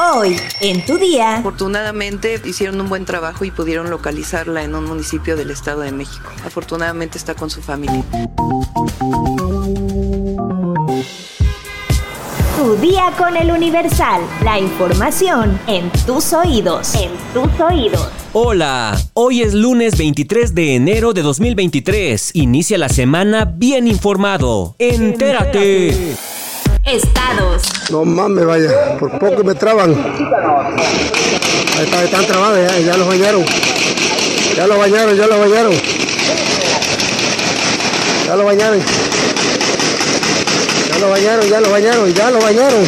Hoy, en tu día. Afortunadamente hicieron un buen trabajo y pudieron localizarla en un municipio del Estado de México. Afortunadamente está con su familia. Tu día con el Universal. La información en tus oídos. En tus oídos. Hola, hoy es lunes 23 de enero de 2023. Inicia la semana bien informado. Entérate. Estados. No mames, vaya, por poco me traban. Ahí está, están trabados ya, ya los bañaron. Ya los bañaron, ya los bañaron. Ya los bañaron. Ya lo bañaron, ya lo bañaron, ya lo bañaron.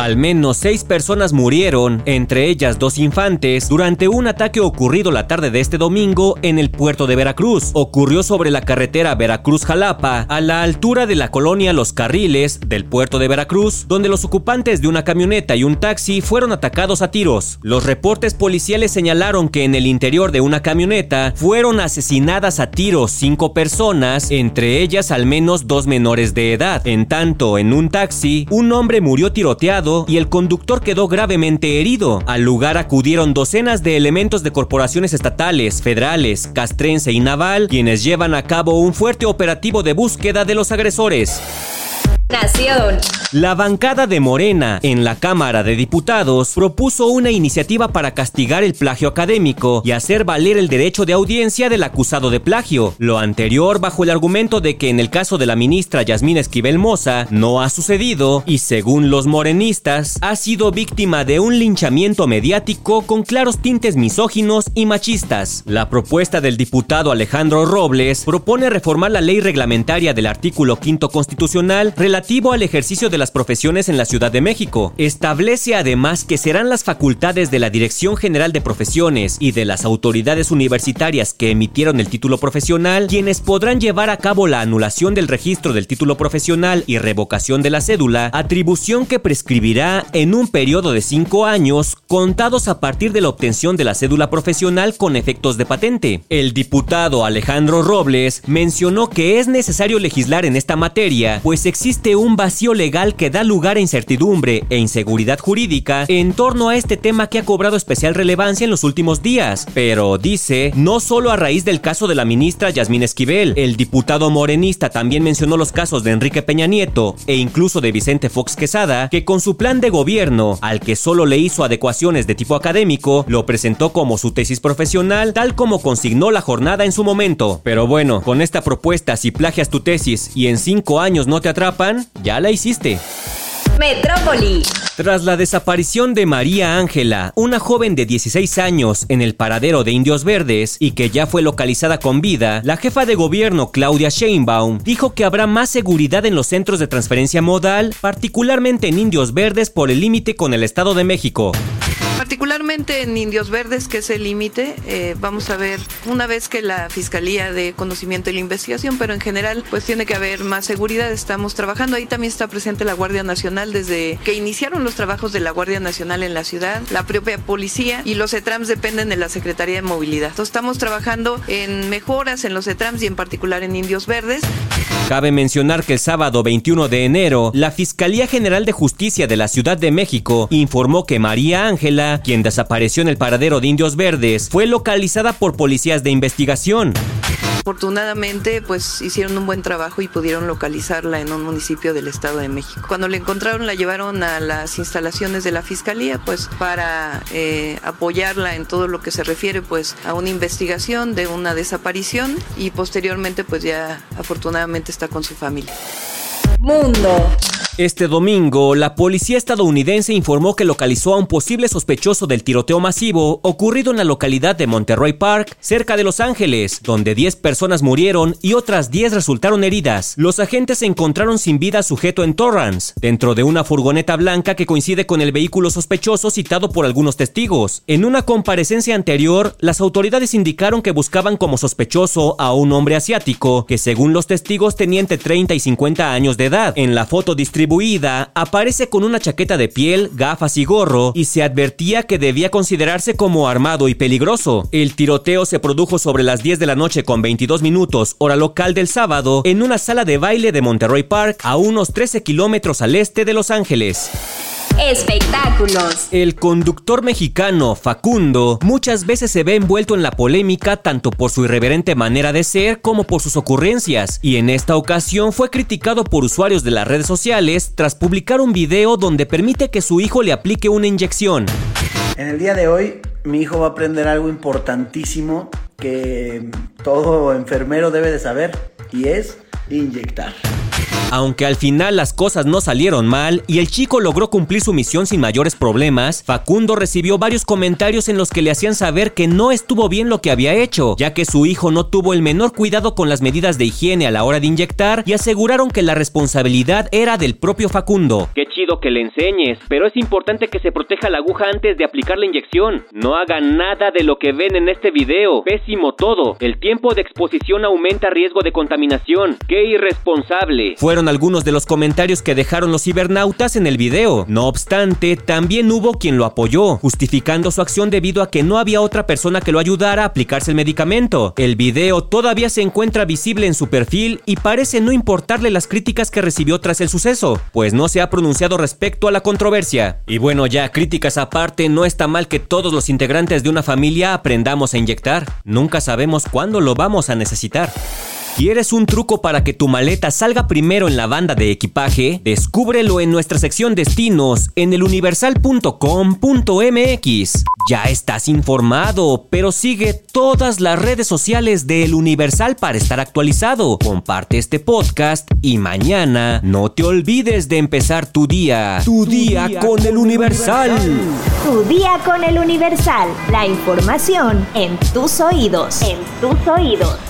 Al menos seis personas murieron, entre ellas dos infantes, durante un ataque ocurrido la tarde de este domingo en el puerto de Veracruz. Ocurrió sobre la carretera Veracruz-Jalapa, a la altura de la colonia Los Carriles del puerto de Veracruz, donde los ocupantes de una camioneta y un taxi fueron atacados a tiros. Los reportes policiales señalaron que en el interior de una camioneta fueron asesinadas a tiros cinco personas, entre ellas al menos dos menores de edad. En tanto, en un taxi, un hombre murió tiroteado y el conductor quedó gravemente herido. Al lugar acudieron docenas de elementos de corporaciones estatales, federales, castrense y naval, quienes llevan a cabo un fuerte operativo de búsqueda de los agresores. Nación. La bancada de Morena en la Cámara de Diputados propuso una iniciativa para castigar el plagio académico y hacer valer el derecho de audiencia del acusado de plagio. Lo anterior bajo el argumento de que en el caso de la ministra Yasmín Esquivel Moza no ha sucedido y según los morenistas ha sido víctima de un linchamiento mediático con claros tintes misóginos y machistas. La propuesta del diputado Alejandro Robles propone reformar la ley reglamentaria del artículo quinto constitucional relativo al ejercicio de las profesiones en la Ciudad de México. Establece además que serán las facultades de la Dirección General de Profesiones y de las autoridades universitarias que emitieron el título profesional quienes podrán llevar a cabo la anulación del registro del título profesional y revocación de la cédula, atribución que prescribirá en un periodo de cinco años contados a partir de la obtención de la cédula profesional con efectos de patente. El diputado Alejandro Robles mencionó que es necesario legislar en esta materia, pues existe un vacío legal que da lugar a incertidumbre e inseguridad jurídica en torno a este tema que ha cobrado especial relevancia en los últimos días. Pero dice, no solo a raíz del caso de la ministra Yasmín Esquivel, el diputado morenista también mencionó los casos de Enrique Peña Nieto e incluso de Vicente Fox Quesada, que con su plan de gobierno, al que solo le hizo adecuaciones de tipo académico, lo presentó como su tesis profesional, tal como consignó la jornada en su momento. Pero bueno, con esta propuesta, si plagias tu tesis y en cinco años no te atrapan, ya la hiciste. Metrópoli. Tras la desaparición de María Ángela, una joven de 16 años en el paradero de Indios Verdes y que ya fue localizada con vida, la jefa de gobierno Claudia Sheinbaum dijo que habrá más seguridad en los centros de transferencia modal, particularmente en Indios Verdes por el límite con el Estado de México. Particularmente en Indios Verdes, que es el límite, eh, vamos a ver una vez que la Fiscalía dé conocimiento de la investigación, pero en general pues tiene que haber más seguridad, estamos trabajando, ahí también está presente la Guardia Nacional desde que iniciaron los trabajos de la Guardia Nacional en la ciudad, la propia policía y los ETRAMS dependen de la Secretaría de Movilidad. Entonces, estamos trabajando en mejoras en los ETRAMS y en particular en Indios Verdes. Cabe mencionar que el sábado 21 de enero, la Fiscalía General de Justicia de la Ciudad de México informó que María Ángela, quien desapareció en el paradero de Indios Verdes, fue localizada por policías de investigación. Afortunadamente, pues hicieron un buen trabajo y pudieron localizarla en un municipio del Estado de México. Cuando la encontraron, la llevaron a las instalaciones de la Fiscalía, pues para eh, apoyarla en todo lo que se refiere, pues a una investigación de una desaparición y posteriormente, pues ya afortunadamente está con su familia. Mundo. Este domingo, la policía estadounidense informó que localizó a un posible sospechoso del tiroteo masivo ocurrido en la localidad de Monterrey Park, cerca de Los Ángeles, donde 10 personas murieron y otras 10 resultaron heridas. Los agentes encontraron sin vida sujeto en Torrance, dentro de una furgoneta blanca que coincide con el vehículo sospechoso citado por algunos testigos. En una comparecencia anterior, las autoridades indicaron que buscaban como sospechoso a un hombre asiático, que según los testigos tenía entre 30 y 50 años de edad. En la foto distribuida aparece con una chaqueta de piel, gafas y gorro y se advertía que debía considerarse como armado y peligroso. El tiroteo se produjo sobre las 10 de la noche con 22 minutos, hora local del sábado, en una sala de baile de Monterrey Park a unos 13 kilómetros al este de Los Ángeles. Espectáculos. El conductor mexicano Facundo muchas veces se ve envuelto en la polémica tanto por su irreverente manera de ser como por sus ocurrencias, y en esta ocasión fue criticado por usuarios de las redes sociales tras publicar un video donde permite que su hijo le aplique una inyección. En el día de hoy mi hijo va a aprender algo importantísimo que todo enfermero debe de saber y es inyectar. Aunque al final las cosas no salieron mal y el chico logró cumplir su misión sin mayores problemas, Facundo recibió varios comentarios en los que le hacían saber que no estuvo bien lo que había hecho, ya que su hijo no tuvo el menor cuidado con las medidas de higiene a la hora de inyectar y aseguraron que la responsabilidad era del propio Facundo. Qué chido que le enseñes, pero es importante que se proteja la aguja antes de aplicar la inyección. No hagan nada de lo que ven en este video. Pésimo todo. El tiempo de exposición aumenta riesgo de contaminación. Qué irresponsable. Fueron algunos de los comentarios que dejaron los cibernautas en el video. No obstante, también hubo quien lo apoyó, justificando su acción debido a que no había otra persona que lo ayudara a aplicarse el medicamento. El video todavía se encuentra visible en su perfil y parece no importarle las críticas que recibió tras el suceso, pues no se ha pronunciado respecto a la controversia. Y bueno, ya críticas aparte, no está mal que todos los integrantes de una familia aprendamos a inyectar. Nunca sabemos cuándo lo vamos a necesitar. ¿Quieres un truco para que tu maleta salga primero en la banda de equipaje? Descúbrelo en nuestra sección destinos en eluniversal.com.mx. Ya estás informado, pero sigue todas las redes sociales de El Universal para estar actualizado. Comparte este podcast y mañana no te olvides de empezar tu día. Tu, día, con, El Universal. Tu día con El Universal. La información en tus oídos. En tus oídos.